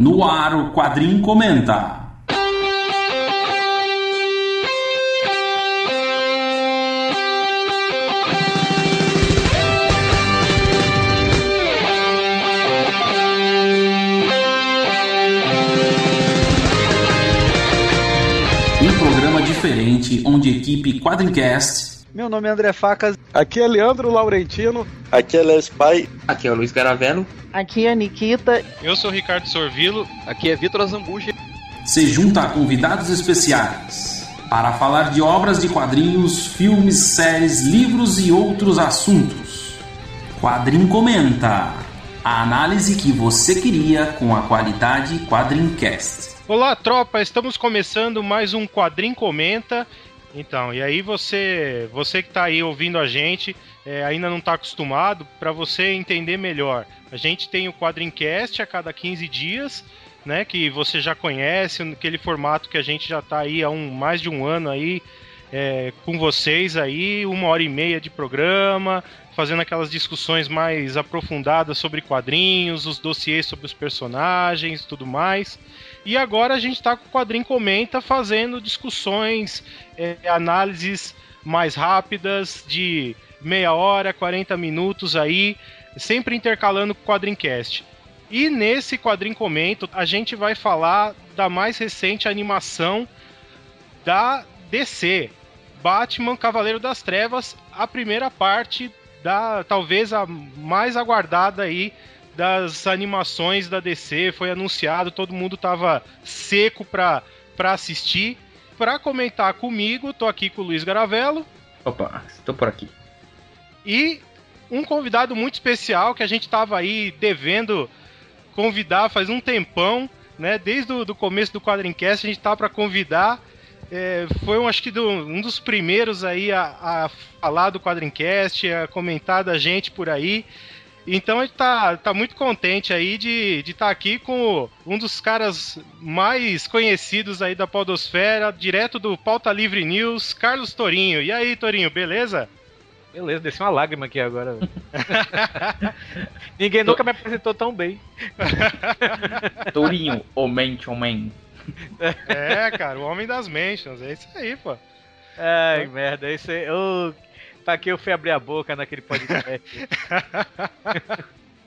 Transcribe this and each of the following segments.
No ar, o Quadrim Comenta. Um programa diferente onde a equipe Quadrincast Meu nome é André Facas. Aqui é Leandro Laurentino. Aqui é Les Pai. Aqui é o Luiz Garavello. Aqui é Nikita. Eu sou o Ricardo Sorvilo. Aqui é Vitor Azambuja. se junta a convidados especiais para falar de obras de quadrinhos, filmes, séries, livros e outros assuntos. Quadrim Comenta. A análise que você queria com a qualidade Quadrincast. Olá, tropa, estamos começando mais um Quadrim Comenta. Então, e aí você, você que tá aí ouvindo a gente, é, ainda não tá acostumado, para você entender melhor. A gente tem o Quadrincast a cada 15 dias, né, que você já conhece, aquele formato que a gente já tá aí há um, mais de um ano aí é, com vocês aí, uma hora e meia de programa, fazendo aquelas discussões mais aprofundadas sobre quadrinhos, os dossiês sobre os personagens, tudo mais. E agora a gente está com o Quadrim Comenta fazendo discussões, é, análises mais rápidas de meia hora, 40 minutos aí, sempre intercalando com o Quadrincast. E nesse Quadrim Comento a gente vai falar da mais recente animação da DC, Batman Cavaleiro das Trevas, a primeira parte da talvez a mais aguardada aí das animações da DC, foi anunciado, todo mundo tava seco pra, pra assistir. Pra comentar comigo, tô aqui com o Luiz Garavello Opa, estou por aqui. e um convidado muito especial que a gente tava aí devendo convidar faz um tempão, né? Desde o do começo do Quadrincast a gente tava para convidar. É, foi um, acho que do- um dos primeiros aí a, a falar do Quadrincast, a comentar da gente por aí. Então a gente tá, tá muito contente aí de estar aqui com um dos caras mais conhecidos aí da Podosfera, direto do Pauta Livre News, Carlos Torinho. E aí, Torinho, beleza? Beleza, desceu uma lágrima aqui agora. velho. Ninguém nunca me apresentou tão bem. Tourinho, o Mansion Man. É, cara, o homem das mentions, é isso aí, pô. Ai, merda, isso aí. Ô, pra que eu fui abrir a boca naquele podcast?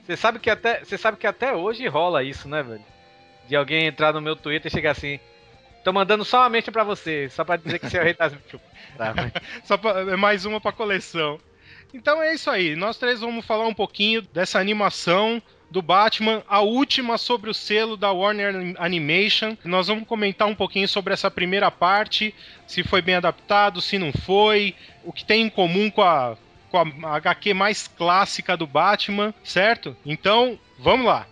Você sabe que até, você sabe que até hoje rola isso, né, velho? De alguém entrar no meu Twitter e chegar assim. Tô mandando só uma mente pra você, só pra dizer que você é o rei das Tá, mas- Só pra, é mais uma pra coleção. Então é isso aí. Nós três vamos falar um pouquinho dessa animação do Batman, a última sobre o selo da Warner Animation. Nós vamos comentar um pouquinho sobre essa primeira parte, se foi bem adaptado, se não foi, o que tem em comum com a, com a HQ mais clássica do Batman, certo? Então, vamos lá.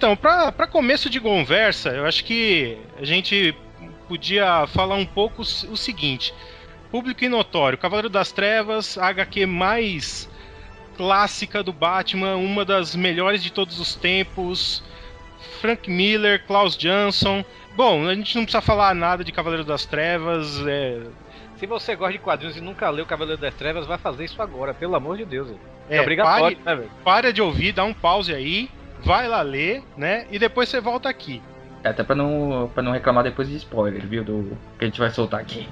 Então, para começo de conversa, eu acho que a gente podia falar um pouco o seguinte: público e notório, Cavaleiro das Trevas, a HQ mais clássica do Batman, uma das melhores de todos os tempos. Frank Miller, Klaus Jansson. Bom, a gente não precisa falar nada de Cavaleiro das Trevas. É, Se você gosta de quadrinhos e nunca leu Cavaleiro das Trevas, vai fazer isso agora, pelo amor de Deus. É, é, obrigatório, pare- né, velho? para de ouvir, dá um pause aí, vai lá ler, né? E depois você volta aqui. É até pra não, pra não reclamar depois de spoiler, viu? Do que a gente vai soltar aqui.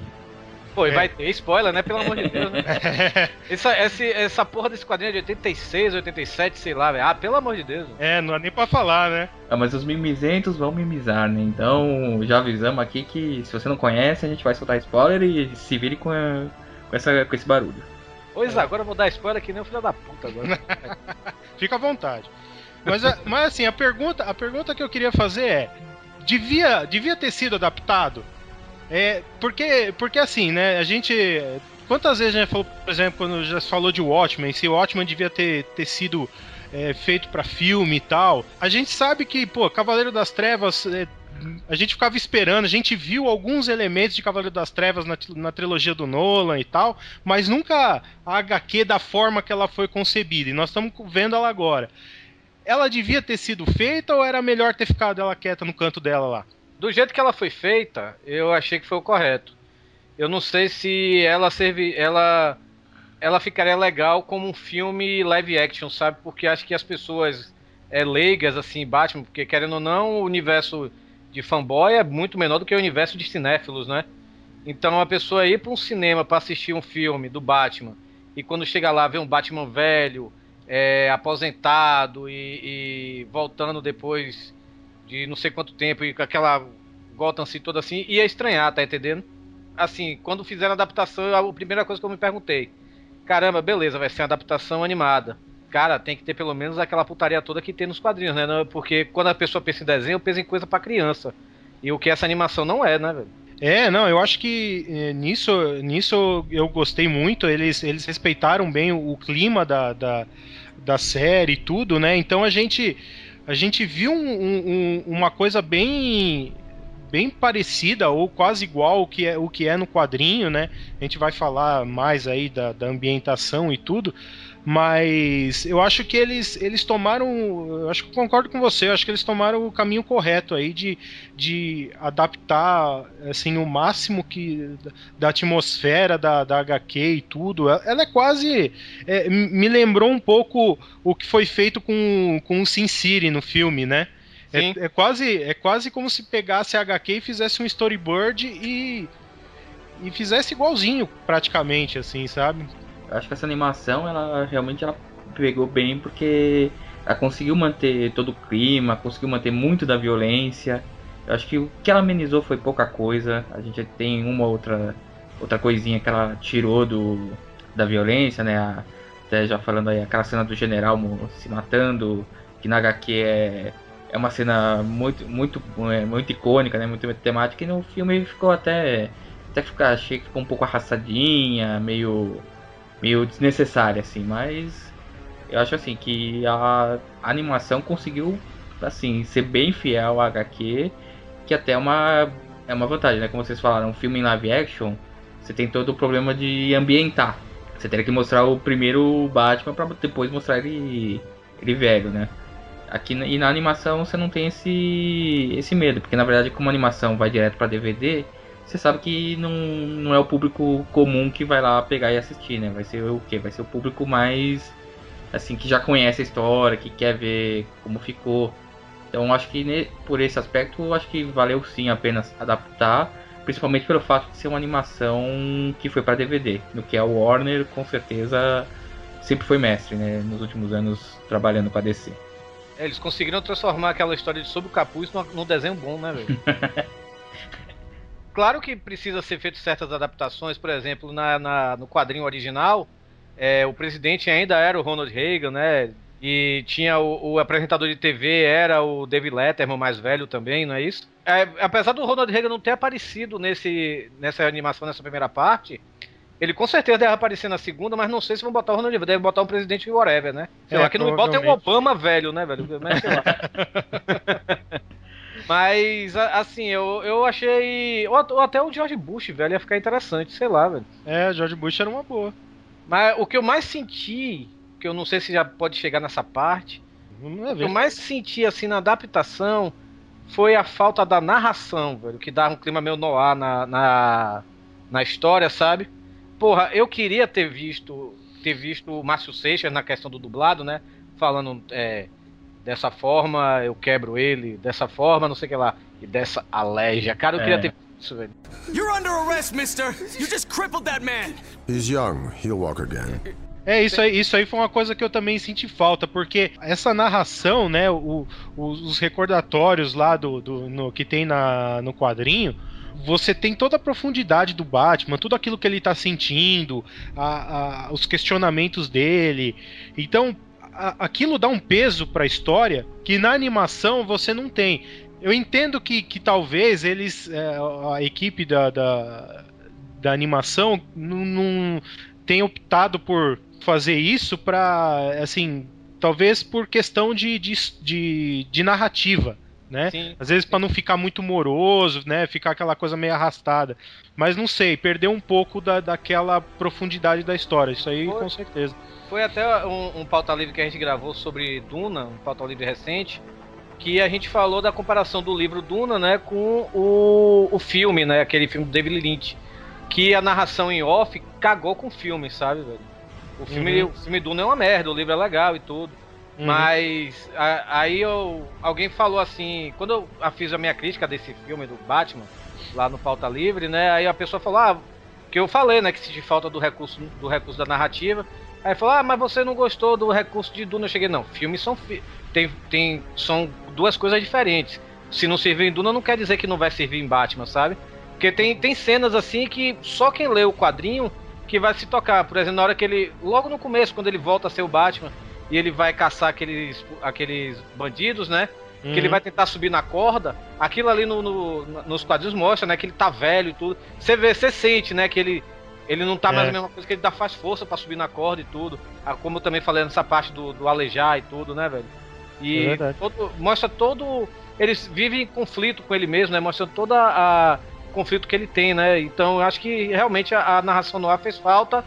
Pô, e É. vai ter spoiler, né? Pelo amor de Deus, né? Essa, esse- essa porra desse quadrinho é de 86, 87, sei lá, velho. Ah, pelo amor de Deus. é, não dá nem pra falar, né? Ah, mas os mimizentos vão mimizar, né? Então já avisamos aqui que se você não conhece, a gente vai soltar spoiler e se vire com, a- com, essa, com esse barulho. Pois agora eu vou dar spoiler que nem o filho da puta agora. Fica à vontade. Mas, mas assim, a pergunta, a pergunta que eu queria fazer é: devia, devia ter sido adaptado? É, porque, porque assim, né? A gente. Quantas vezes a gente falou, por exemplo, quando já se falou de Watchmen, se o Watchmen devia ter, ter sido é, feito para filme e tal. A gente sabe que, pô, Cavaleiro das Trevas é, a gente ficava esperando, a gente viu alguns elementos de Cavaleiro das Trevas na, na, trilogia do Nolan e tal, mas nunca a HQ da forma que ela foi concebida, e nós estamos vendo ela agora. Ela devia ter sido feita ou era melhor ter ficado ela quieta no canto dela lá? Do jeito que ela foi feita, eu achei que foi o correto. Eu não sei se ela serve, ela ela ficaria legal como um filme live action, sabe? Porque acho que as pessoas é, leigas, assim, Batman, porque querendo ou não, o universo de fanboy é muito menor do que o universo de cinéfilos, né? Então a pessoa ir para um cinema para assistir um filme do Batman e quando chega lá ver um Batman velho, é, aposentado e, e, voltando depois de não sei quanto tempo e com aquela Gotham toda assim, ia estranhar, tá entendendo? Assim, quando fizeram a adaptação, a primeira coisa que eu me perguntei, caramba, beleza, vai ser uma adaptação animada cara, tem que ter pelo menos aquela putaria toda que tem nos quadrinhos, né? Porque quando a pessoa pensa em desenho, pensa em coisa para criança. E o que essa animação não é, né, velho? É, não, eu acho que é, nisso, nisso eu gostei muito. Eles, eles respeitaram bem o, o clima da, da, da, série e tudo, né? Então a gente, a gente viu um, um, uma coisa bem bem parecida ou quase igual o que é, o que é no quadrinho, né? A gente vai falar mais aí da, da ambientação e tudo, mas eu acho que eles, eles tomaram. Eu acho que concordo com você, eu acho que eles tomaram o caminho correto aí de, de adaptar assim, o máximo que da atmosfera da, da HQ e tudo. Ela é quase. É, me lembrou um pouco o que foi feito com, com o Sin City no filme, né? É, é, quase, é quase como se pegasse a HQ e fizesse um storyboard e, e fizesse igualzinho, praticamente, assim, sabe? Acho que essa animação, ela realmente ela pegou bem porque ela conseguiu manter todo o clima, conseguiu manter muito da violência. Eu acho que o que ela amenizou foi pouca coisa. A gente tem uma outra outra coisinha que ela tirou do da violência, né? Até já falando aí aquela cena do general se matando, que na HQ é é uma cena muito muito é, muito icônica, né? Muito temática e no filme ficou até até ficar achei que ficou um pouco arrastadinha, meio meio desnecessária, assim, mas eu acho assim que a animação conseguiu assim ser bem fiel à HQ, que até é uma é uma vantagem, né? Como vocês falaram, um filme em live action, você tem todo o problema de ambientar. Você teria que mostrar o primeiro Batman para depois mostrar ele ele velho, né? Aqui e na animação você não tem esse esse medo, porque na verdade como a animação vai direto para DVD, você sabe que não, não é o público comum que vai lá pegar e assistir, né? Vai ser o quê? Vai ser o público mais assim que já conhece a história, que quer ver como ficou. Então acho que por esse aspecto acho que valeu sim apenas adaptar, principalmente pelo fato de ser uma animação que foi para DVD, no que a Warner com certeza sempre foi mestre, né? Nos últimos anos trabalhando com a DC. É, eles conseguiram transformar aquela história de sob o capuz num desenho bom, né, velho? claro que precisa ser feito certas adaptações, por exemplo, na, na no quadrinho original, é, o presidente ainda era o Ronald Reagan, né? E tinha o, o, apresentador de TV, era o David Letterman mais velho também, não é isso? É, apesar do Ronald Reagan não ter aparecido nesse, nessa animação, nessa primeira parte, ele com certeza deve aparecer na segunda, mas não sei se vão botar o Ronald Reagan, deve botar um presidente whatever, né? Sei é, lá, que não bota é o Obama velho, né, velho? Mas sei lá. Mas, assim, eu, eu achei. Ou até o George Bush, velho, ia ficar interessante, sei lá, velho. É, George Bush era uma boa. Mas o que eu mais senti, que eu não sei se já pode chegar nessa parte, o que eu mais senti, assim, na adaptação foi a falta da narração, velho, que dá um clima meio noir na, na, na história, sabe? Porra, eu queria ter visto ter visto o Márcio Seixas na questão do dublado, né? Falando é, dessa forma eu quebro ele, dessa forma não sei o que lá, e dessa aleja. Cara, eu é. queria ter isso, velho. You're under arrest, mister! You just crippled that man! He's young, he'll walk again. É, isso aí, isso aí foi uma coisa que eu também senti falta, porque essa narração, né, o, os recordatórios lá do, do no, que tem na, no quadrinho, você tem toda a profundidade do Batman, tudo aquilo que ele tá sentindo, a, a, os questionamentos dele. Então, aquilo dá um peso para a história que na animação você não tem. Eu entendo que, que talvez eles, é, a equipe da, da, da animação, não, não tenha optado por fazer isso para, assim, talvez por questão de, de, de, de narrativa. Né? Sim. Às vezes para não ficar muito moroso, né? Ficar aquela coisa meio arrastada. Mas não sei, perdeu um pouco da, daquela profundidade da história. Isso aí Foi. com certeza. Foi até um, um pauta livre que a gente gravou sobre Duna, um pauta livre recente, que a gente falou da comparação do livro Duna, né, com o, o filme, né, aquele filme do David Lynch, que a narração em off cagou com o filme, sabe, velho? O filme, uhum. o filme Duna é uma merda, o livro é legal e tudo. Uhum. Mas a, aí eu, alguém falou assim, quando eu fiz a minha crítica desse filme do Batman, lá no Pauta Livre, né? Aí a pessoa falou, ah, que eu falei, né, que se de falta do recurso do recurso da narrativa. Aí falou: "Ah, mas você não gostou do recurso de Duna?" Eu cheguei: "Não, filmes são fi tem, tem são duas coisas diferentes. Se não servir em Duna não quer dizer que não vai servir em Batman, sabe? Porque tem, tem cenas assim que só quem lê o quadrinho que vai se tocar. Por exemplo, na hora que ele logo no começo, quando ele volta a ser o Batman e ele vai caçar aqueles aqueles bandidos, né? Uhum. Que ele uhum. vai tentar subir na corda. Aquilo ali no, no, nos quadrinhos mostra, né? Que ele tá velho e tudo. Você vê, você sente, né? Que ele ele não tá é. mais a mesma coisa que ele dá faz força para subir na corda e tudo. Ah, como eu também falei nessa parte do, do alejar e tudo, né, velho? E é todo, mostra todo. Eles vivem em conflito com ele mesmo, né? Mostra todo a conflito que ele tem, né? Então eu acho que realmente a, a narração no ar fez falta,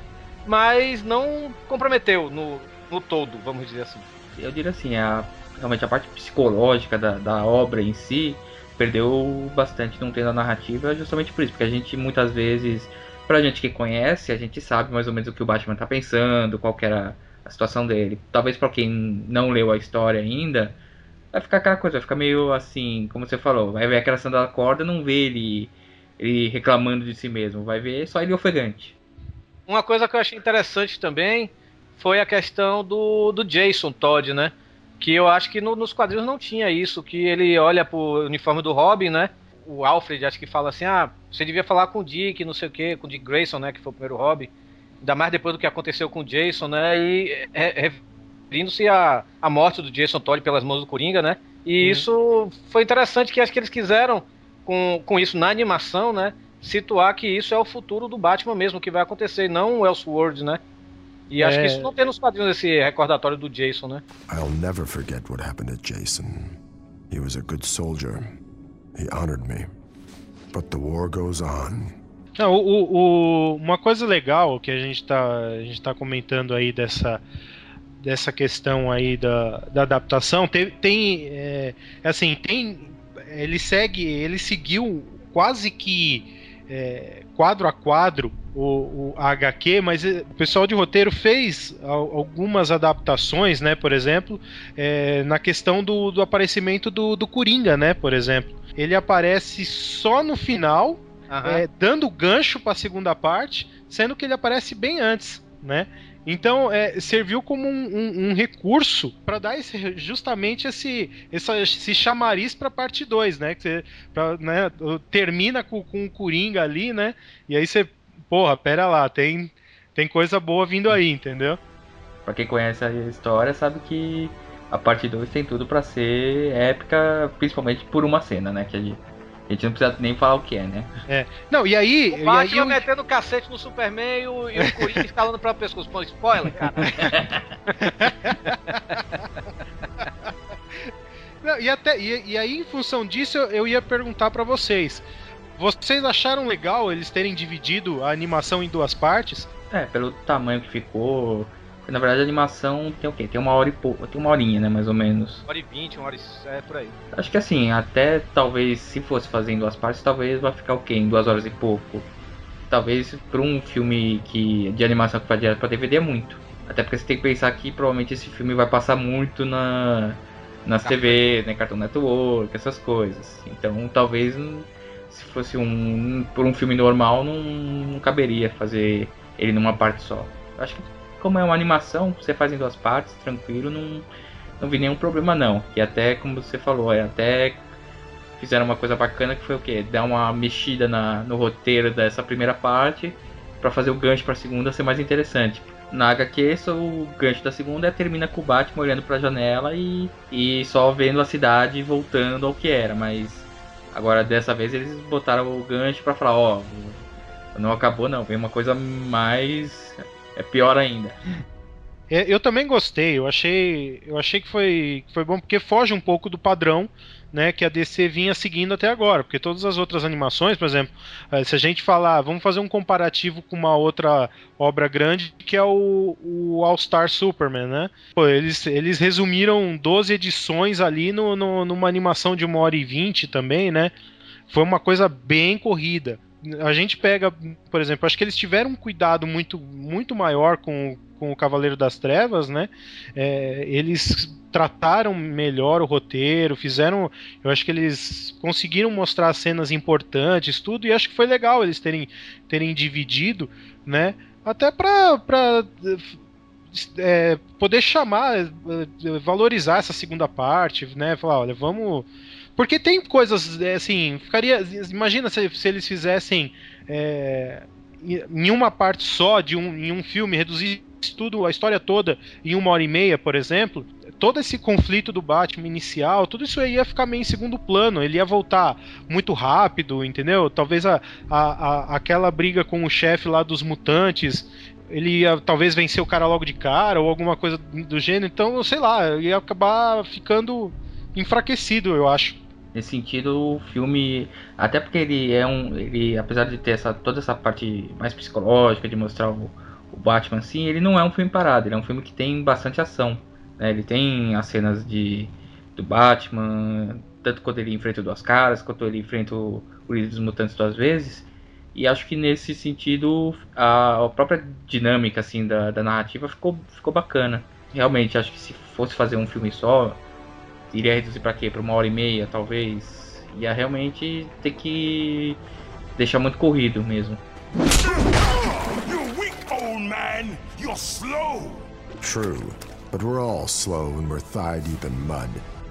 mas não comprometeu no, no todo, vamos dizer assim. Eu diria assim, a, realmente a parte psicológica da, da obra em si perdeu bastante não tendo a narrativa, justamente por isso, porque a gente muitas vezes Pra gente que conhece, a gente sabe mais ou menos o que o Batman tá pensando, qual era a situação dele. Talvez para quem não leu a história ainda, vai ficar aquela coisa, vai ficar meio assim, como você falou, vai ver aquela cena da corda não vê ele, ele reclamando de si mesmo, vai ver só ele ofegante. Uma coisa que eu achei interessante também foi a questão do, do Jason Todd, né? Que eu acho que no, nos quadrinhos não tinha isso, que ele olha pro uniforme do Robin, né? o Alfred acho que fala assim, ah, você devia falar com o Dick, não sei o que, com o Dick Grayson, né, que foi o primeiro Robin, ainda mais depois do que aconteceu com o Jason, né, e referindo-se à, à morte do Jason Todd pelas mãos do Coringa, né, e uhum. isso foi interessante que acho que eles quiseram, com, com isso na animação, né, situar que isso é o futuro do Batman mesmo, que vai acontecer, não o Elseworld, né, e acho que isso é. não tem nos quadrinhos esse recordatório do Jason, né. I'll never forget what happened to Jason. He was a good soldier. He honored me. But the war goes on. Não, o, o, uma coisa legal que a gente está a gente tá comentando aí dessa dessa questão aí da, da adaptação tem, tem é, assim tem ele segue ele seguiu quase que é, quadro a quadro o, o HQ, mas eh, o pessoal de roteiro fez algumas adaptações, né? Por exemplo, é, na questão do, do aparecimento do, do Coringa, né? Por exemplo, ele aparece só no final, uhum. é, dando gancho para a segunda parte, sendo que ele aparece bem antes, né? Então, é, serviu como um, um, um recurso para dar esse, justamente esse, essa, esse chamariz para parte 2, né? Que você pra, né, termina com, com o Coringa ali, né? E aí você, porra, pera lá, tem, tem coisa boa vindo aí, entendeu? Pra quem conhece a história, sabe que a parte 2 tem tudo para ser épica, principalmente por uma cena, né? Que a gente a gente não precisa nem falar o que é, né? É. Não, e aí. O Batman eu... metendo cacete no Superman e o, e o Coringa escalando pra pescoço. Pô, spoiler, cara. Não, e, até, e, e, aí, em função disso, eu, eu ia perguntar para vocês. Vocês acharam legal eles terem dividido a animação em duas partes? É, pelo tamanho que ficou, na verdade, a animação tem o quê? Tem uma hora e pouco, tem uma horinha, né, mais ou menos. Uma hora e vinte, uma hora e... é por aí. Acho que assim, até talvez, se fosse fazer em duas partes, talvez vai ficar o quê? Em duas horas e pouco. Talvez para um filme que de animação que vai direto pra DVD é muito. Até porque você tem que pensar que provavelmente esse filme vai passar muito na nas TV, né, Cartoon Network, essas coisas. Então, talvez se fosse um por um filme normal não, não caberia fazer ele numa parte só. Acho que como é uma animação, você faz em duas partes, tranquilo, não, não vi nenhum problema não. E até, como você falou, é, até fizeram uma coisa bacana que foi o quê? Dar uma mexida na, no roteiro dessa primeira parte para fazer o gancho para a segunda ser mais interessante. Na HQ, só o gancho da segunda é termina com o Batman olhando para a janela e, e só vendo a cidade voltando ao que era, mas agora dessa vez eles botaram o gancho para falar, ó, não acabou não, vem uma coisa mais é pior ainda. É, eu também gostei, eu achei, eu achei que foi, foi bom porque foge um pouco do padrão né, que a DC vinha seguindo até agora, porque todas as outras animações, por exemplo, eh, se a gente falar, vamos fazer um comparativo com uma outra obra grande que é o, o All Star Superman, né? Pô, eles, eles resumiram 12 edições ali no, no, numa animação de uma hora e vinte também, né? Foi uma coisa bem corrida a gente pega, por exemplo, acho que eles tiveram um cuidado muito, muito maior com, com o Cavaleiro das Trevas, né? É, eles trataram melhor o roteiro, fizeram. Eu acho que eles conseguiram mostrar cenas importantes, tudo, e acho que foi legal eles terem, terem dividido, né? Até para é, poder chamar, é, valorizar essa segunda parte, né? Falar, olha, vamos porque tem coisas, é, assim, ficaria. Imagina se, se eles fizessem é, em uma parte só de um, em um filme, reduzir tudo, a história toda em uma hora e meia, por exemplo, todo esse conflito do Batman inicial, tudo isso ia ficar meio em segundo plano, ele ia voltar muito rápido, entendeu? Talvez a, a, a aquela briga com o chefe lá dos mutantes, ele ia talvez vencer o cara logo de cara, ou alguma coisa do gênero, então, sei lá, ia acabar ficando enfraquecido, eu acho. Nesse sentido, o filme, até porque ele é um, ele apesar de ter essa toda essa parte mais psicológica de mostrar o, o Batman assim, ele não é um filme parado, ele é um filme que tem bastante ação, né? Ele tem as cenas de do Batman, tanto quando ele enfrenta duas caras, quanto ele enfrenta o, o líder dos mutantes duas vezes. E acho que nesse sentido a, a própria dinâmica assim da, da narrativa ficou, ficou bacana. Realmente, acho que se fosse fazer um filme só, iria reduzir para quê? Para uma hora e meia, talvez. Ia realmente ter que deixar muito corrido mesmo. True, but we're all slow when we're thigh deep in mud.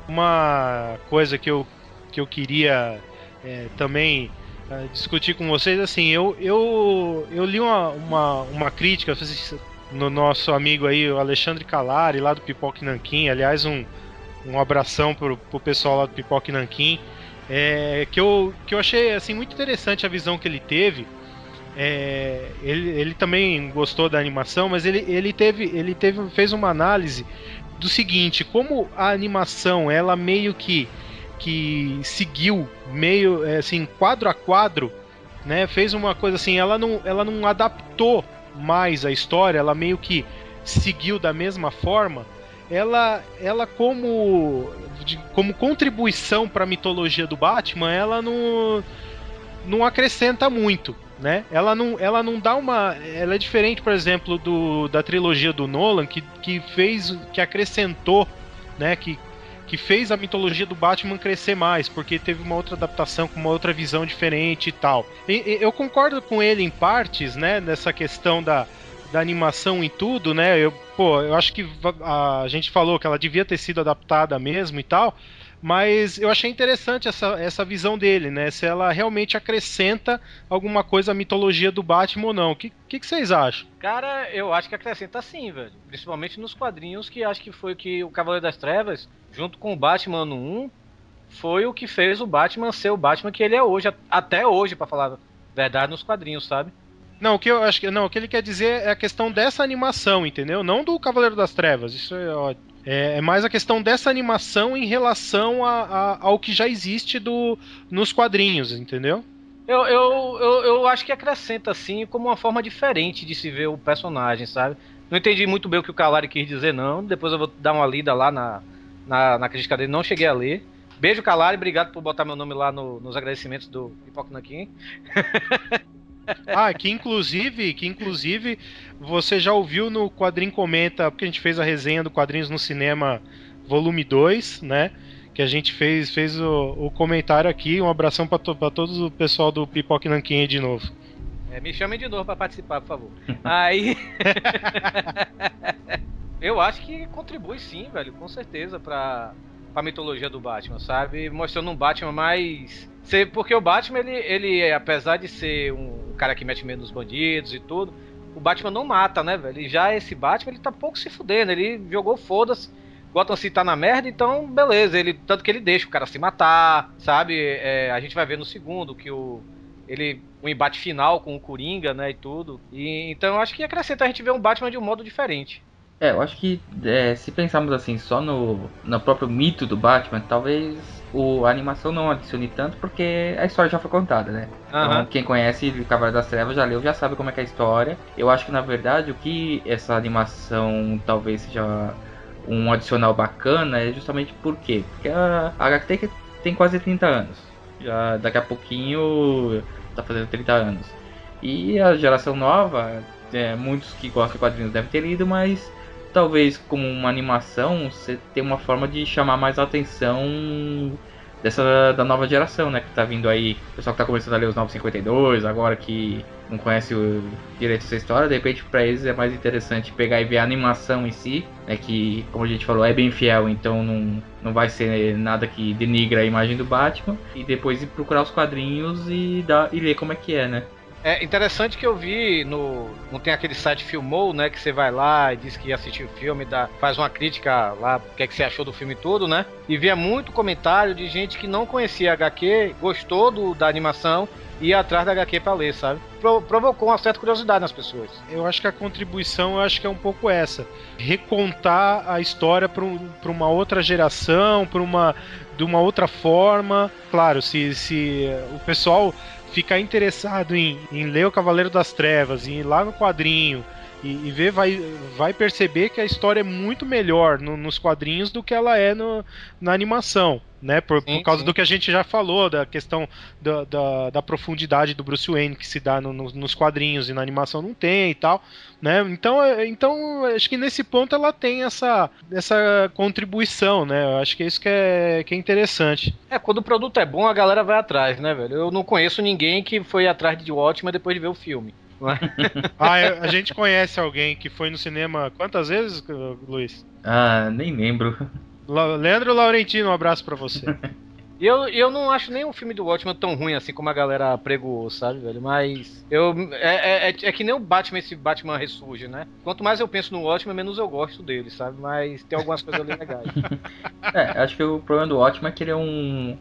Uma coisa que eu que eu queria é, também uh, discutir com vocês, assim, eu eu, eu li uma, uma, uma crítica no nosso amigo aí, o Alexandre Calari, lá do Pipoque Nanquim, aliás, um um abração pro, pro pessoal lá do Pipoque Nanquim. É, que, eu, que eu achei assim, muito interessante a visão que ele teve. É, ele, ele também gostou da animação, mas ele, ele, teve, ele teve, fez uma análise do seguinte: como a animação ela meio que, que seguiu meio é, assim quadro a quadro, né? Fez uma coisa assim, ela não, ela não adaptou mais a história, ela meio que seguiu da mesma forma ela, ela como, como contribuição para a mitologia do Batman, ela não, não acrescenta muito. Né? Ela não, ela não dá uma, ela é diferente, por exemplo, do, da trilogia do Nolan que, que fez, que acrescentou, né? Que, que fez a mitologia do Batman crescer mais, porque teve uma outra adaptação com uma outra visão diferente e tal. E, eu concordo com ele em partes, né? Nessa questão da, da animação e tudo, né? Eu, pô, eu acho que a, a gente falou que ela devia ter sido adaptada mesmo e tal, mas eu achei interessante essa, essa visão dele, né? Se ela realmente acrescenta alguma coisa à mitologia do Batman ou não. O que, que, que, vocês acham? Cara, eu acho que acrescenta sim, velho. Principalmente nos quadrinhos, que acho que foi que o Cavaleiro das Trevas, junto com o Batman no 1, foi o que fez o Batman ser o Batman que ele é hoje, até hoje, para falar a verdade, nos quadrinhos, sabe? Não, o que eu acho que. Não, o que ele quer dizer é a questão dessa animação, entendeu? Não do Cavaleiro das Trevas. Isso é É, é mais a questão dessa animação em relação a, a, ao que já existe do, nos quadrinhos, entendeu? Eu, eu, eu, eu, acho que acrescenta, assim, como uma forma diferente de se ver o personagem, sabe? Não entendi muito bem o que o Calari quis dizer, não. Depois eu vou dar uma lida lá na, na, na crítica dele, não cheguei a ler. Beijo, Calari, obrigado por botar meu nome lá no, nos agradecimentos do Nanquim. Ah, que inclusive, que inclusive você já ouviu no Quadrinho Comenta, porque a gente fez a resenha do Quadrinhos no Cinema volume 2, né? Que a gente fez, fez o, o comentário aqui. Um abração para to, todo o pessoal do Pipoque Nanquim de novo. É, me chamem de novo para participar, por favor. Aí. Eu acho que contribui sim, velho, com certeza, pra, pra mitologia do Batman, sabe? Mostrando um Batman mais. Porque o Batman, ele, ele apesar de ser um cara que mete medo nos bandidos e tudo. O Batman não mata, né, velho? Já esse Batman, ele tá pouco se fudendo. Ele jogou foda-se. Gotham City tá na merda, então beleza. Ele, tanto que ele deixa o cara se matar, sabe? É, a gente vai ver no segundo que o. Ele. O embate final com o Coringa, né? E tudo. E, então eu acho que acrescenta a gente ver um Batman de um modo diferente. É, eu acho que é, se pensarmos assim só no, no próprio mito do Batman, talvez o, a animação não adicione tanto porque a história já foi contada, né? Uhum. Então, quem conhece Cavaleiro das Trevas já leu, já sabe como é, é a história. Eu acho que na verdade o que essa animação talvez seja um adicional bacana é justamente por quê? Porque a, a HT tem quase 30 anos. Já daqui a pouquinho tá fazendo 30 anos. E a geração nova, é, muitos que gostam de quadrinhos devem ter lido, mas talvez como uma animação você tem uma forma de chamar mais a atenção dessa da nova geração, né, que tá vindo aí, o pessoal que tá começando a ler os 952, agora que não conhece o direito dessa história, de repente para eles é mais interessante pegar e ver a animação em si, né, que como a gente falou, é bem fiel, então não, não vai ser nada que denigra a imagem do Batman, e depois ir procurar os quadrinhos e dar e ler como é que é, né? É interessante que eu vi no. Não tem aquele site Filmou, né? Que você vai lá e diz que assistiu o filme, dá, faz uma crítica lá, o que, é que você achou do filme todo, né? E via muito comentário de gente que não conhecia HQ, gostou do, da animação e ia atrás da HQ pra ler, sabe? Pro, provocou uma certa curiosidade nas pessoas. Eu acho que a contribuição, eu acho que é um pouco essa. Recontar a história pra, um, pra uma outra geração, pra uma. de uma outra forma. Claro, se, se o pessoal ficar interessado em, em ler o Cavaleiro das Trevas, em ir lá no quadrinho e, e ver, vai, vai perceber que a história é muito melhor no, nos quadrinhos do que ela é no, na animação. Né, por, sim, por causa sim. do que a gente já falou, da questão da, da, da profundidade do Bruce Wayne que se dá no, no, nos quadrinhos e na animação não tem e tal. Né? Então, é, então, acho que nesse ponto ela tem essa, essa contribuição, né? Eu acho que é isso que é, que é interessante. É, quando o produto é bom, a galera vai atrás, né, velho? Eu não conheço ninguém que foi atrás de Watchmen depois de ver o filme. ah, a gente conhece alguém que foi no cinema quantas vezes, Luiz? Ah, nem lembro. Leandro Laurentino, um abraço para você. eu, eu não acho nem o filme do Watchmen tão ruim assim como a galera pregou, sabe, velho? Mas eu é, é, é, é, que nem o Batman, esse Batman ressurge, né? Quanto mais eu penso no Watchmen, menos eu gosto dele, sabe? Mas tem algumas coisas ali legais. é, acho que o problema do Watchmen é que ele é um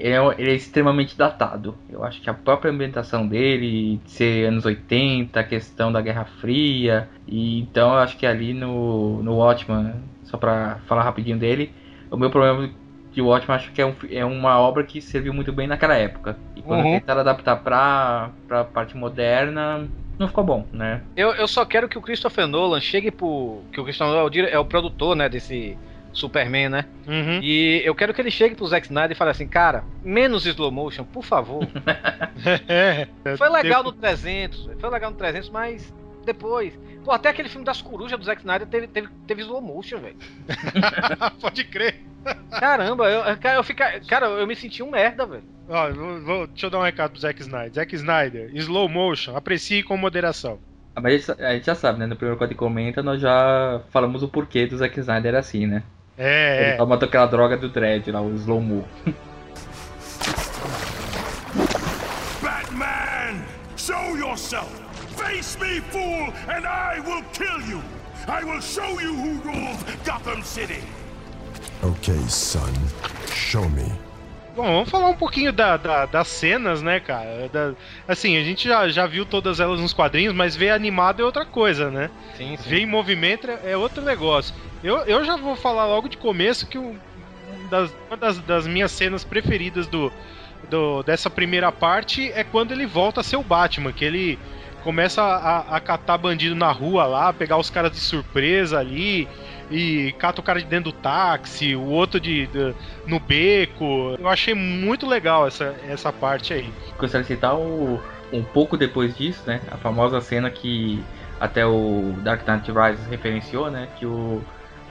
ele é, ele é, extremamente datado. Eu acho que a própria ambientação dele, de ser anos 80, a questão da Guerra Fria, e então eu acho que ali no, no Watchman, só pra falar rapidinho dele, o meu problema de Watchmen acho que é, um, é, uma obra que serviu muito bem naquela época. E quando uhum. tentaram adaptar pra, pra parte moderna, não ficou bom, né? Eu, eu só quero que o Christopher Nolan chegue pro. Que o Christopher Nolan é o produtor, né, desse Superman, né? Uhum. E eu quero que ele chegue pro Zack Snyder e fale assim, cara, menos slow motion, por favor. É, foi legal no 300, foi legal no 300, mas depois. Pô, até aquele filme das corujas do Zack Snyder teve, teve, teve slow motion, velho. Pode crer. Caramba, eu, cara, eu fica, cara, eu me senti um merda, velho. Ó, vou, deixa eu dar um recado pro Zack Snyder. Zack Snyder, slow motion, aprecie com moderação. Ah, mas a gente já sabe, né? No primeiro quadro comenta, nós já falamos o porquê do Zack Snyder assim, né? É, Ele é. toma aquela droga do dread lá, o slow mo. Batman! Show yourself! Face me, fool, and I will kill you! I will show you who rules Gotham City! Okay, son. Show me. Bom, vamos falar um pouquinho da, da, das cenas, né, cara? Da, assim, a gente já, já viu todas elas nos quadrinhos, mas ver animado é outra coisa, né? Sim, sim. Ver em movimento é outro negócio. Eu, eu já vou falar logo de começo que um, das, uma das, das minhas cenas preferidas do, do, dessa primeira parte é quando ele volta a ser o Batman, que ele começa a, a catar bandido na rua lá, pegar os caras de surpresa ali e cata o cara de dentro do táxi, o outro de, de no beco. Eu achei muito legal essa, essa parte aí. Gostaria de citar o, um pouco depois disso, né? A famosa cena que até o Dark Knight Rises referenciou, né? Que o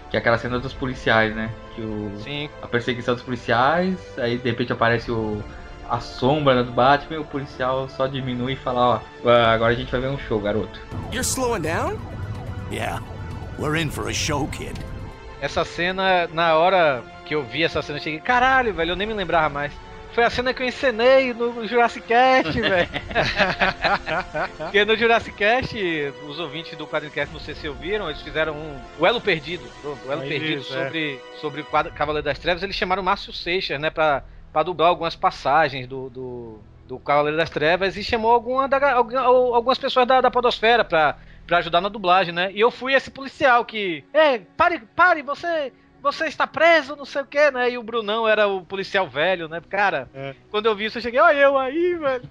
que é aquela cena dos policiais, né? Que o, Sim. A perseguição dos policiais, aí de repente aparece o, a sombra do Batman e o policial só diminui e fala, ó, agora a gente vai ver um show, garoto. You're slowing down? Yeah. We're in for a show, kid. Essa cena, na hora que eu vi essa cena, eu cheguei, caralho, velho, eu nem me lembrava mais. Foi a cena que eu encenei no Jurassic Cast, velho. Porque no Jurassic Cast, os ouvintes do Quadrincast, não sei se ouviram, eles fizeram um. O Elo Perdido. O Elo é Perdido isso, sobre, é. sobre o Cavaleiro das Trevas. Eles chamaram o Márcio Seixas, né, pra, pra dublar algumas passagens do, do, do Cavaleiro das Trevas e chamou alguma da, algumas pessoas da, da Podosfera pra ajudar na dublagem, né? E eu fui esse policial que. Ei, pare, pare, você você está preso, não sei o que, né? E o Brunão era o policial velho, né? Cara, é. quando eu vi isso, eu cheguei, olha eu aí, velho.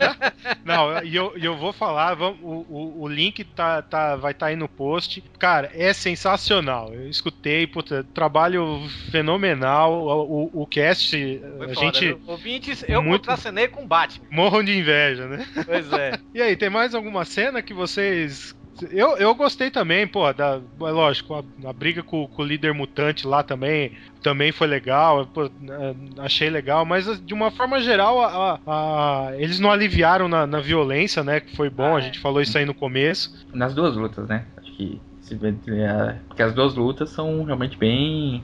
não, e eu, eu vou falar, vamos, o, o, o link tá, tá, vai estar tá aí no post. Cara, é sensacional. Eu escutei, puta, trabalho fenomenal. O, o, o cast, Foi a foda, gente. Viu? Ouvintes, eu muito... contracenei com Batman. Morram de inveja, né? Pois é. e aí, tem mais alguma cena que vocês eu, eu gostei também, pô, da, é lógico, a, a briga com, com, o líder mutante lá também, também foi legal, pô, é, achei legal, mas de uma forma geral, a, a, eles não aliviaram na, na, violência, né, que foi bom, ah, a gente falou isso aí no começo. Nas duas lutas, né, acho que, é, porque as duas lutas são realmente bem,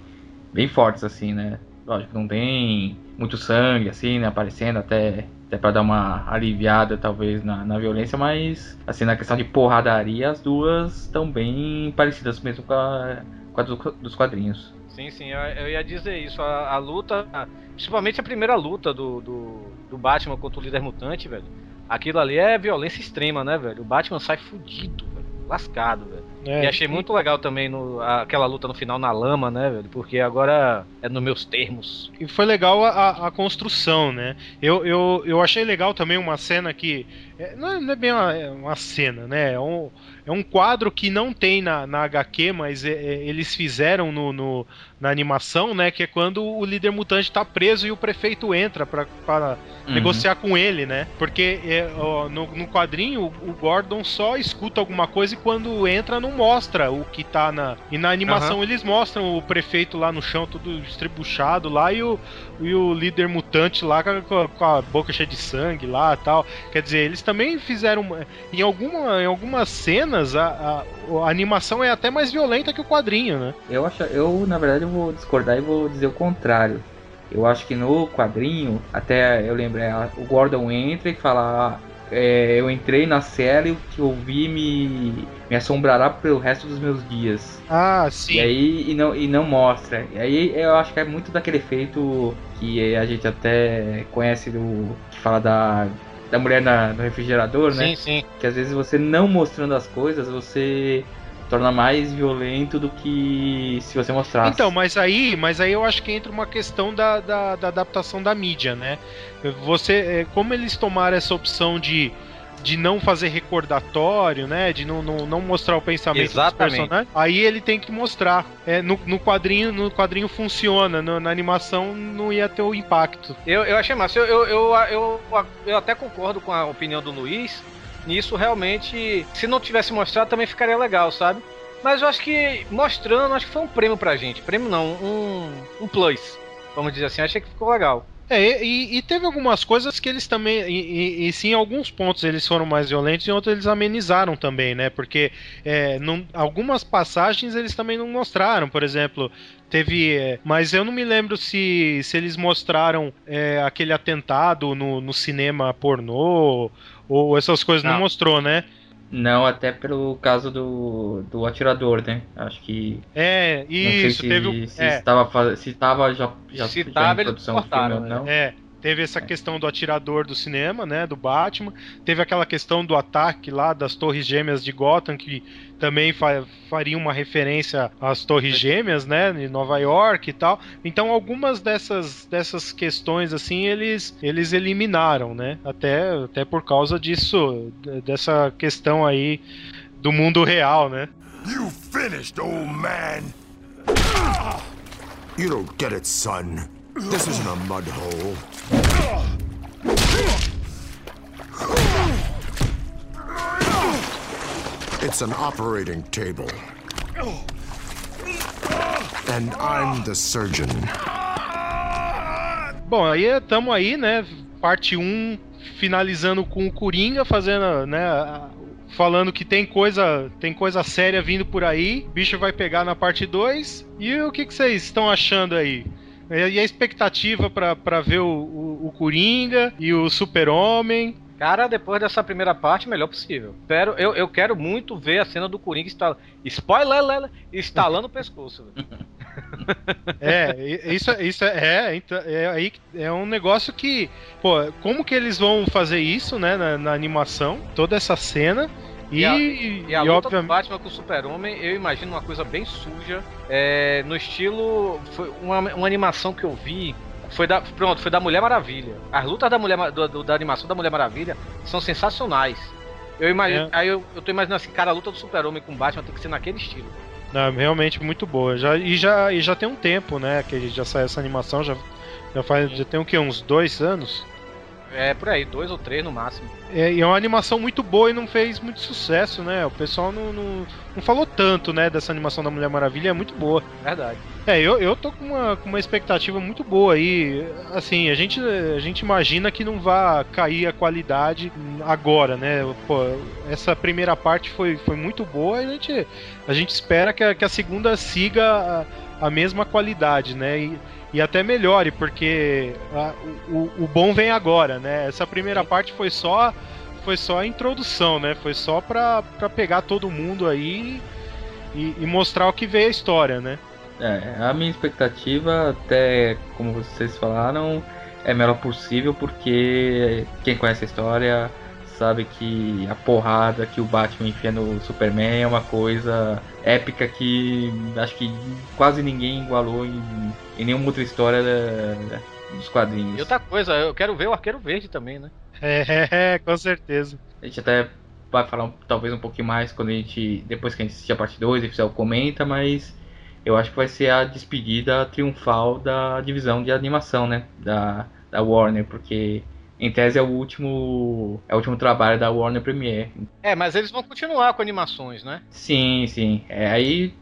bem fortes, assim, né, lógico, não tem muito sangue, assim, né, aparecendo até até para dar uma aliviada talvez na, na violência, mas assim na questão de porradaria as duas estão bem parecidas mesmo com a, com a do, dos quadrinhos. Sim, sim, eu, eu ia dizer isso. A, a luta, principalmente a primeira luta do, do, do, Batman contra o líder mutante, velho. Aquilo ali é violência extrema, né, velho? O Batman sai fudido, velho. Lascado, velho. É, e achei muito legal também no, aquela luta no final na lama, né, velho? Porque agora é nos meus termos. E foi legal a, a construção, né? Eu, eu, eu achei legal também uma cena que. É, não, é, não, é, bem uma, é uma cena, né? É um, é um quadro que não tem na, na HQ, mas é, é, eles fizeram no, no, na animação, né? Que é quando o líder mutante está preso e o prefeito entra para uhum. negociar com ele, né? Porque é, ó, no, no, quadrinho o Gordon só escuta alguma coisa e quando entra não mostra o que tá na. E na animação uhum. eles mostram o prefeito lá no chão, tudo estribuchado lá, e o, e o líder mutante lá com a, com a boca cheia de sangue lá tal. Quer dizer, eles também fizeram. Em, alguma, em algumas cenas, a, a, a, animação é até mais violenta que o quadrinho, né? Eu acho. Eu, na verdade, eu vou discordar e vou dizer o contrário. Eu acho que no quadrinho, até eu lembrei, o Gordon entra e fala. Ah, é, eu entrei na série e o que eu vi me, me assombrará pelo resto dos meus dias. Ah, sim. E aí e não, e não mostra. E aí eu acho que é muito daquele efeito que a gente até conhece do. que fala da. Da mulher na, no refrigerador, né? Sim, sim. Que às vezes você não mostrando as coisas, você torna mais violento do que se você mostrasse. Então, mas aí, mas aí eu acho que entra uma questão da, da, da adaptação da mídia, né? Você, é, como eles tomaram essa opção de de não fazer recordatório, né? De não, não, não mostrar o pensamento Exatamente. dos personagens. Aí ele tem que mostrar. É, no, no quadrinho, no quadrinho funciona, no, na animação não ia ter o impacto. Eu, eu achei massa. Eu, eu, eu, eu, eu até concordo com a opinião do Luiz nisso realmente, se não tivesse mostrado, também ficaria legal, sabe? Mas eu acho que mostrando, acho que foi um prêmio pra gente. Prêmio não, um, um plus. Vamos dizer assim, achei que ficou legal. É, e, e, teve algumas coisas que eles também. E, e, e, sim, em alguns pontos eles foram mais violentos e outros eles amenizaram também, né? Porque é, não, algumas passagens eles também não mostraram. Por exemplo, teve. É, mas eu não me lembro se, se eles mostraram é, aquele atentado no, no cinema pornô ou essas coisas não, não mostrou, né? Não, até pelo caso do, do atirador, né? Acho que. É, isso, se, teve. Se é. estava, se estava já, já, se já tava, em produção cortaram, filme, né? não. É, Teve essa questão do atirador do cinema, né, do Batman. Teve aquela questão do ataque lá das Torres Gêmeas de Gotham, que também fa faria uma referência às Torres Gêmeas, né, de Nova York e tal. Então, algumas dessas, dessas questões, assim, eles, eles eliminaram, né, até, até por causa disso, dessa questão aí do mundo real, né. You finished, old man! You don't get it, son. This isn't a mud hole. It's an operating table. And I'm the surgeon. Bom, aí estamos aí, né? Parte 1 finalizando com o Coringa fazendo, né, falando que tem coisa, tem coisa séria vindo por aí. O bicho vai pegar na parte 2. E o que, que vocês estão achando aí? E a expectativa para ver o, o, o Coringa e o Super-Homem. Cara, depois dessa primeira parte, melhor possível. Espero, eu, eu quero muito ver a cena do Coringa instalando. Spoiler, instalando o pescoço. é, isso, isso é, é, é, aí é um negócio que, pô, como que eles vão fazer isso, né, na, na animação, toda essa cena E, e, a, e a e luta obviamente... do Batman com o Super-Homem, eu imagino uma coisa bem suja. É, no estilo. Foi uma, uma animação que eu vi. Foi da, pronto, foi da Mulher Maravilha. As lutas da, Mulher, do, do, da animação da Mulher Maravilha são sensacionais. Eu imagino, é. Aí eu, eu tô imaginando assim, cara, a luta do Super-Homem com o Batman tem que ser naquele estilo. Não, realmente muito boa. Já, e, já, e já tem um tempo, né? Que já saiu essa animação, já, já, faz, já tem o que? Uns dois anos? É, por aí, dois ou três no máximo. É, e é uma animação muito boa e não fez muito sucesso, né? O pessoal não, não, não falou tanto, né, dessa animação da Mulher Maravilha, é muito boa. Verdade. É, eu, eu tô com uma, com uma expectativa muito boa aí. Assim, a gente, a gente imagina que não vai cair a qualidade agora, né? Pô, essa primeira parte foi, foi muito boa e a gente, a gente espera que a, que a segunda siga a, a mesma qualidade, né? E, e até melhore, porque a, o, o bom vem agora, né? Essa primeira parte foi só foi só a introdução, né? Foi só pra, pra pegar todo mundo aí e, e mostrar o que veio a história, né? É, a minha expectativa, até como vocês falaram, é melhor possível, porque quem conhece a história sabe que a porrada que o Batman enfia no Superman é uma coisa épica que acho que quase ninguém igualou em, em nenhuma outra história da, dos quadrinhos. E outra coisa, eu quero ver o Arqueiro Verde também, né? É, com certeza. A gente até vai falar talvez um pouquinho mais quando a gente. Depois que a gente assistir a parte 2 e fizer o comenta, mas eu acho que vai ser a despedida triunfal da divisão de animação, né? Da, da Warner, porque em tese é o último é o último trabalho da Warner Premiere. É, mas eles vão continuar com animações, né? Sim, sim. É, aí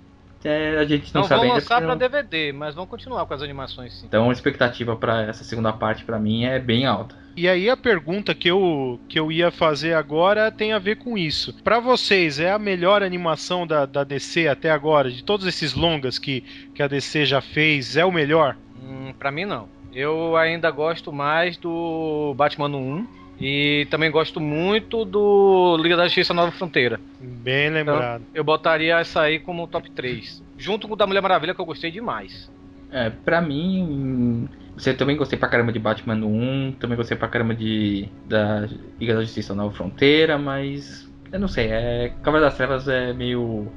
é, a gente não, não sabe vão lançar para não... DVD, mas vão continuar com as animações sim. Então a expectativa para essa segunda parte para mim é bem alta. E aí a pergunta que eu, que eu ia fazer agora tem a ver com isso. Para vocês, é a melhor animação da, da DC até agora? De todos esses longas que, que a DC já fez, é o melhor? Hum, para mim não. Eu ainda gosto mais do Batman 1 e também gosto muito do Liga da Justiça Nova Fronteira. Bem então, lembrado. Então, eu botaria essa aí como top 3. Junto com o da Mulher Maravilha, que eu gostei demais. É, pra mim, você também gostei pra caramba de Batman 1, também gostei pra caramba de da Liga da Justiça Nova Fronteira, mas eu não sei, é Cavaleiro das Trevas é meio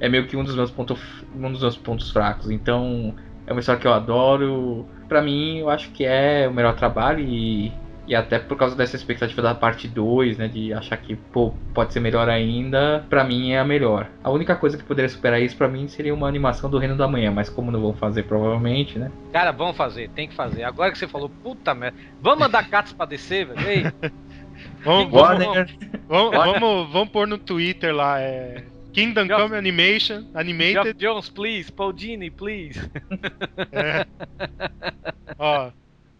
é meio que um dos meus pontos um dos meus pontos fracos. Então, é uma história que eu adoro. Pra mim, eu acho que é o melhor trabalho e, e até por causa dessa expectativa da parte 2, né? De achar que pô, pode ser melhor ainda, pra mim é a melhor. A única coisa que poderia superar isso pra mim seria uma animação do Reino da Manhã, mas como não vão fazer, provavelmente, né? Cara, vamos fazer, tem que fazer. Agora que você falou, puta merda, vamos mandar cartas pra descer, velho? Vamos, vamos, vamos, vamos, vamos pôr no Twitter lá, é. Kingdom Come Animation, Animated. Geoff Jones, please. Paul Dini, please. É. Ó,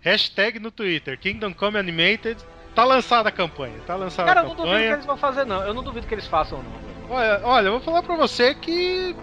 hashtag no Twitter, Kingdom Come Animated. Tá lançada a campanha, tá lançada Cara, a campanha. Cara, eu não duvido que eles vão fazer, não. Eu não duvido que eles façam, não. Olha, olha, eu vou falar pra você que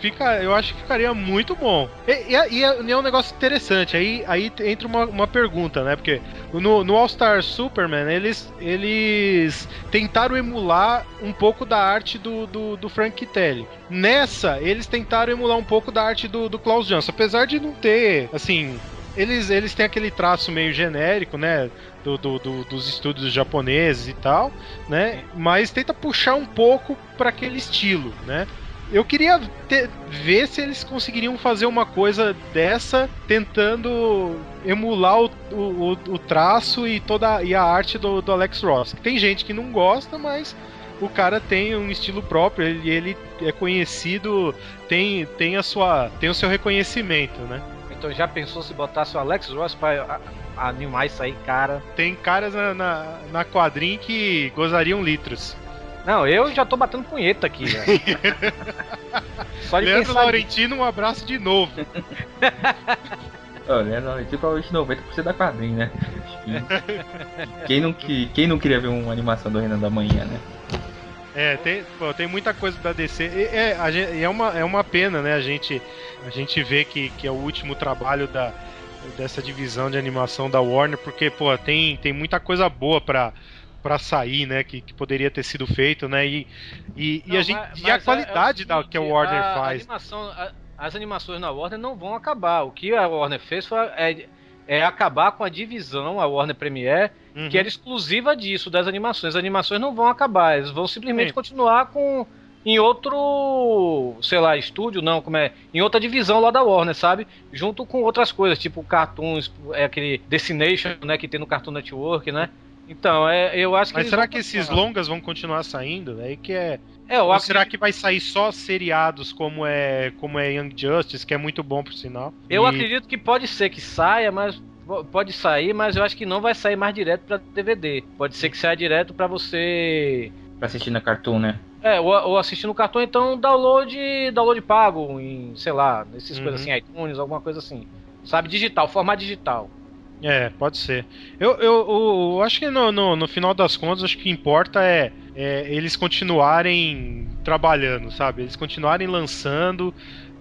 fica, eu acho que ficaria muito bom. E, e, e, é, é um negócio interessante. Aí, aí entra uma, uma pergunta, né? Porque no, no All Star Superman eles, eles tentaram emular um pouco da arte do, do, do Frank Telly. Nessa, eles tentaram emular um pouco da arte do, do Klaus Johnson, apesar de não ter, assim, eles, eles têm aquele traço meio genérico, né? Do, do, do, dos estudos japoneses e tal, né? Mas tenta puxar um pouco para aquele estilo, né? Eu queria ter, ver se eles conseguiriam fazer uma coisa dessa, tentando emular o, o, o traço e toda e a arte do, do Alex Ross. Tem gente que não gosta, mas o cara tem um estilo próprio, ele, ele é conhecido, tem, tem a sua tem o seu reconhecimento, né? Então já pensou se botasse o Alex Ross pra animar isso aí, cara? Tem caras na, na, na quadrinha que gozariam litros. Não, eu já tô batendo punheta aqui, velho. Só de Leandro Laurentino, um abraço de novo. Olha, Leandro Laurentino provavelmente 90% da quadrinha, né? Quem não, quem não queria ver uma animação do Renan da Manhã, né? É, tem, pô, tem muita coisa da DC. E, é, a, é, uma, é uma pena, né? A gente, a gente vê que, que é o último trabalho da, dessa divisão de animação da Warner, porque, pô, tem, tem muita coisa boa pra, para sair, né? Que, que poderia ter sido feito, né? E, e, não, e a, gente, mas, e a qualidade é, é seguinte, da, que a Warner a, faz. Animação, a, as animações na Warner não vão acabar. O que a Warner fez foi, é, é acabar com a divisão, a Warner Premiere, uhum. que era exclusiva disso, das animações. As animações não vão acabar, eles vão simplesmente Sim. continuar com em outro, sei lá, estúdio, não, como é, em outra divisão lá da Warner, sabe? Junto com outras coisas, tipo cartoons, é aquele Destination, né, que tem no Cartoon Network, né? Então, é, eu acho que. Mas será que esses longas vão continuar saindo? É que é. É, Ou será que vai sair só seriados como é como é Young Justice, que é muito bom por sinal? Eu e... acredito que pode ser que saia, mas pode sair, mas eu acho que não vai sair mais direto para DVD. Pode ser que saia direto para você para assistir na Cartoon, né? É, ou, ou assistir no cartão, então download, download pago em, sei lá, esses uhum. coisas assim, iTunes, alguma coisa assim. Sabe, digital, formato digital. É, pode ser. Eu, eu, eu, eu acho que no, no, no, final das contas, acho que o que importa é, é, eles continuarem trabalhando, sabe? Eles continuarem lançando,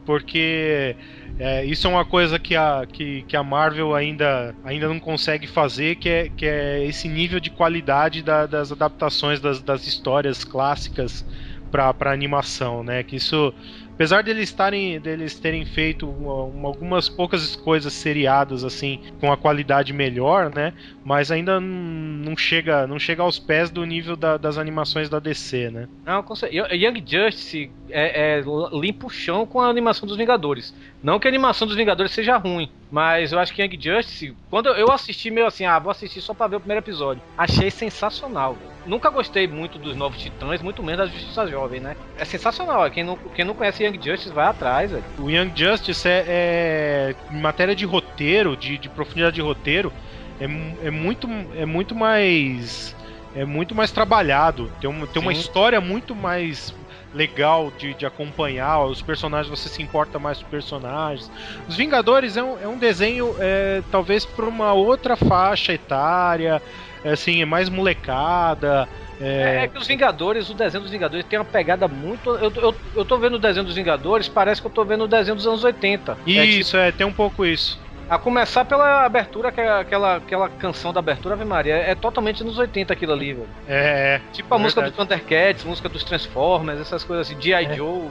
porque é, isso é uma coisa que a, que, que a Marvel ainda, ainda não consegue fazer, que é, que é esse nível de qualidade da, das adaptações das, das histórias clássicas para animação, né? Que isso apesar deles estarem deles terem feito uma, algumas poucas coisas seriadas assim com a qualidade melhor, né? Mas ainda não chega não chega aos pés do nível da, das animações da DC, né? Não, Young Justice é, é limpa o chão com a animação dos Vingadores. Não que a animação dos Vingadores seja ruim, mas eu acho que Young Justice, quando eu assisti meio assim, ah, vou assistir só pra ver o primeiro episódio, achei sensacional. Nunca gostei muito dos Novos Titãs, muito menos da Justiça Jovem, né? É sensacional, quem não, quem não conhece Young Justice vai atrás, velho. O Young Justice é, é em matéria de roteiro, de, de profundidade de roteiro, é, é, muito, é muito mais é muito mais trabalhado. Tem, um, tem uma história muito mais legal de, de acompanhar. Os personagens, você se importa mais com os personagens. Os Vingadores é um, é um desenho, é, talvez, para uma outra faixa etária, é, assim, é mais molecada. É... é... que os Vingadores, o desenho dos Vingadores tem uma pegada muito. Eu, eu, eu tô vendo o desenho dos Vingadores, parece que eu tô vendo o desenho dos anos 80. Isso, é, tipo... é tem um pouco isso. A começar pela abertura, que é aquela, aquela canção da abertura, Ave Maria, é, totalmente nos 80 aquilo ali, velho. É, é. Tipo a é música do Thundercats, música dos Transformers, essas coisas assim, G.I. É. Joe.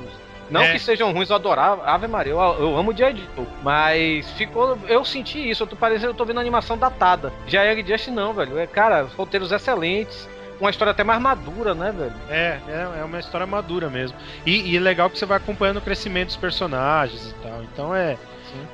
Não é. que sejam ruins, eu adorava. Ave Maria, eu, eu amo G.I. Joe. Mas ficou. Eu senti isso, eu tô parecendo eu tô vendo animação datada. Já é Just não, velho. É, cara, roteiros excelentes uma história até mais madura, né, velho? É, é, é uma história madura mesmo. E, e é legal que você vai acompanhando o crescimento dos personagens e tal. Então é.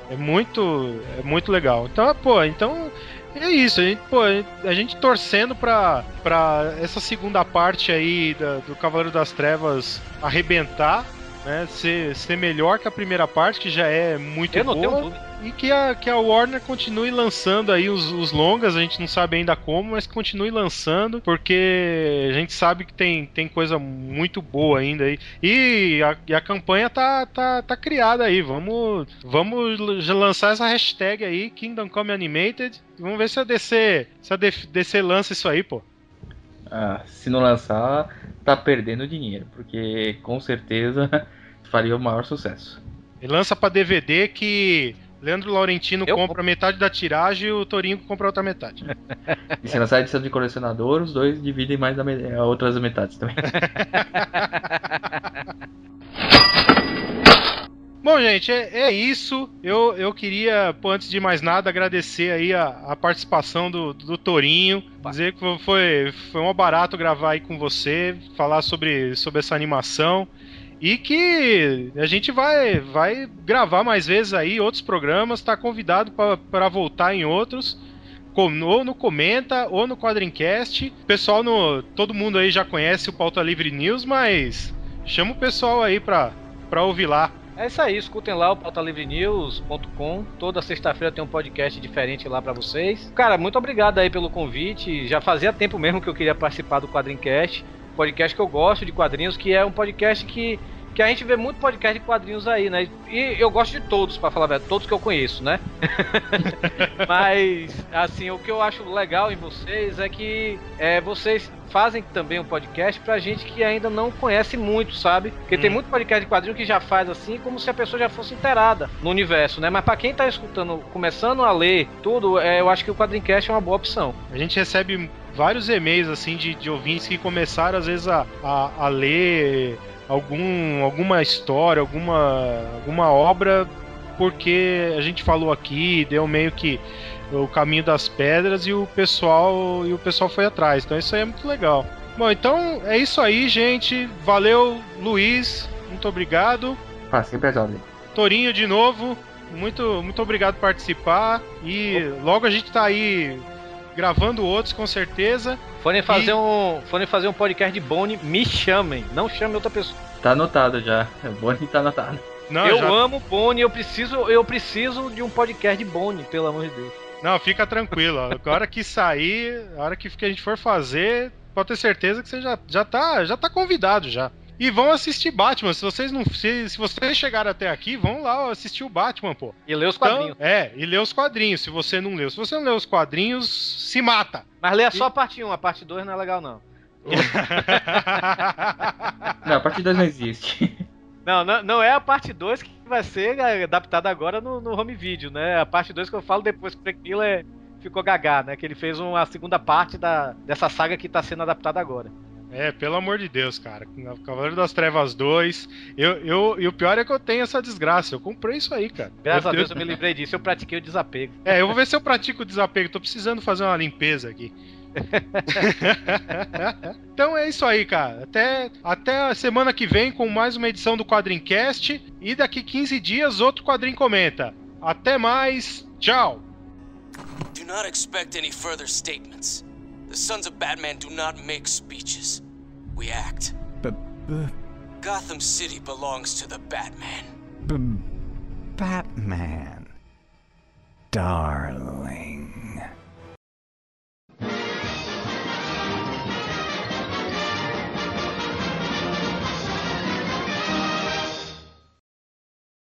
É muito, é muito legal. Então, pô, então é isso. A gente, pô, a gente torcendo pra, pra essa segunda parte aí da, do Cavaleiro das Trevas arrebentar, né? Ser, ser melhor que a primeira parte, que já é muito Eu boa. Não tenho dúvida e que a, que a Warner continue lançando aí os, os longas, a gente não sabe ainda como, mas continue lançando, porque a gente sabe que tem, tem coisa muito boa ainda aí. E a, e a campanha tá, tá, tá criada aí. Vamos, vamos lançar essa hashtag aí, Kingdom Come Animated. Vamos ver se a DC, se a DC lança isso aí, pô. Ah, se não lançar, tá perdendo dinheiro, porque com certeza faria o maior sucesso. E lança para DVD que Leandro Laurentino eu compra metade da tiragem e o Torinho compra a outra metade. E se lançar edição de colecionador, os dois dividem mais a, a outras metades também. Bom, gente, é, é, isso. Eu, eu queria, pô, antes de mais nada, agradecer aí a, a participação do, do, Torinho. Dizer que foi, foi um barato gravar aí com você, falar sobre, sobre essa animação. E que a gente vai, vai gravar mais vezes aí outros programas, tá convidado para voltar em outros. ou no Comenta ou no Quadrincast. Pessoal, no, todo mundo aí já conhece o Pauta Livre News, mas chama o pessoal aí pra, pra ouvir lá. É isso aí, escutem lá o pautalivrenews.com. Toda sexta-feira tem um podcast diferente lá para vocês. Cara, muito obrigado aí pelo convite. Já fazia tempo mesmo que eu queria participar do Quadrincast podcast que eu gosto de quadrinhos, que é um podcast que que a gente vê muito podcast de quadrinhos aí, né? E eu gosto de todos, para falar verdade, todos que eu conheço, né? Mas, assim, o que eu acho legal em vocês é que é, vocês fazem também um podcast pra gente que ainda não conhece muito, sabe? Porque hum. tem muito podcast de quadrinho que já faz assim, como se a pessoa já fosse inteirada no universo, né? Mas pra quem tá escutando, começando a ler tudo, é, eu acho que o Quadrincast é uma boa opção. A gente recebe vários e-mails assim de, de ouvintes que começaram às vezes a, a, a ler algum, alguma história, alguma, alguma obra porque a gente falou aqui, deu meio que o caminho das pedras e o pessoal e o pessoal foi atrás. Então isso aí é muito legal. Bom, então é isso aí, gente. Valeu, Luiz. Muito obrigado. Ah, sempre é Torinho de novo. Muito, muito obrigado por participar. E logo a gente tá aí gravando outros com certeza. Forem fazer, e... um, forem fazer um podcast de Boni, me chamem. Não chame outra pessoa. Tá anotado já. Boni tá anotado. Não, eu já... amo Boni, eu preciso, eu preciso de um podcast de Boni, pelo amor de Deus. Não, fica tranquilo. A hora que sair, a hora que a gente for fazer, pode ter certeza que você já, já, tá, já tá convidado já. E vão assistir Batman. Se vocês não. Se, se vocês chegaram até aqui, vão lá assistir o Batman, pô. E ler os quadrinhos. Então, é, e ler os quadrinhos. Se você não leu. Se você não leu os quadrinhos, se mata. Mas lê só a parte 1, a parte 2 não é legal, não. não, a parte 2 não existe. Não, não, não, é a parte 2 que vai ser adaptada agora no, no home video, né? A parte 2 que eu falo depois que o Frank Miller ficou gagá, né? Que ele fez uma segunda parte da, dessa saga que tá sendo adaptada agora. É, pelo amor de Deus, cara. Cavaleiro das Trevas 2. Eu, eu, e o pior é que eu tenho essa desgraça. Eu comprei isso aí, cara. Graças eu a Deus eu me lembrei disso. Eu pratiquei o desapego. É, eu vou ver se eu pratico o desapego. Tô precisando fazer uma limpeza aqui. então é isso aí, cara. Até, até a semana que vem com mais uma edição do Quadrincast. E daqui 15 dias, outro Quadrinho Comenta. Até mais. Tchau. Do not expect any further statements. The sons of Batman do not make speeches. We act. B- b- uh, Gotham City belongs to the Batman. B- Batman. Darling.